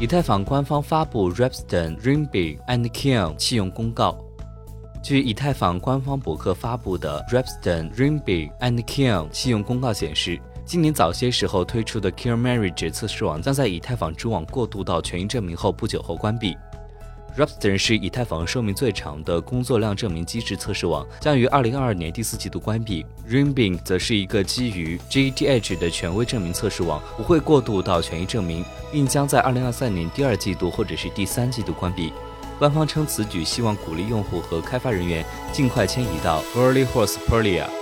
以太坊官方发布 Rapston Rimby and Kill 弃用公告。据以太坊官方博客发布的 Rapston Rimby and Kill 弃用公告显示，今年早些时候推出的 Kill Marriage 测试网将在以太坊主网过渡到权益证明后不久后关闭。Rapston 是以太坊寿命最长的工作量证明机制测试网，将于二零二二年第四季度关闭。Ringbig 则是一个基于 GETH 的权威证明测试网，不会过渡到权益证明，并将在二零二三年第二季度或者是第三季度关闭。官方称此举希望鼓励用户和开发人员尽快迁移到 Early Horse p e r l i a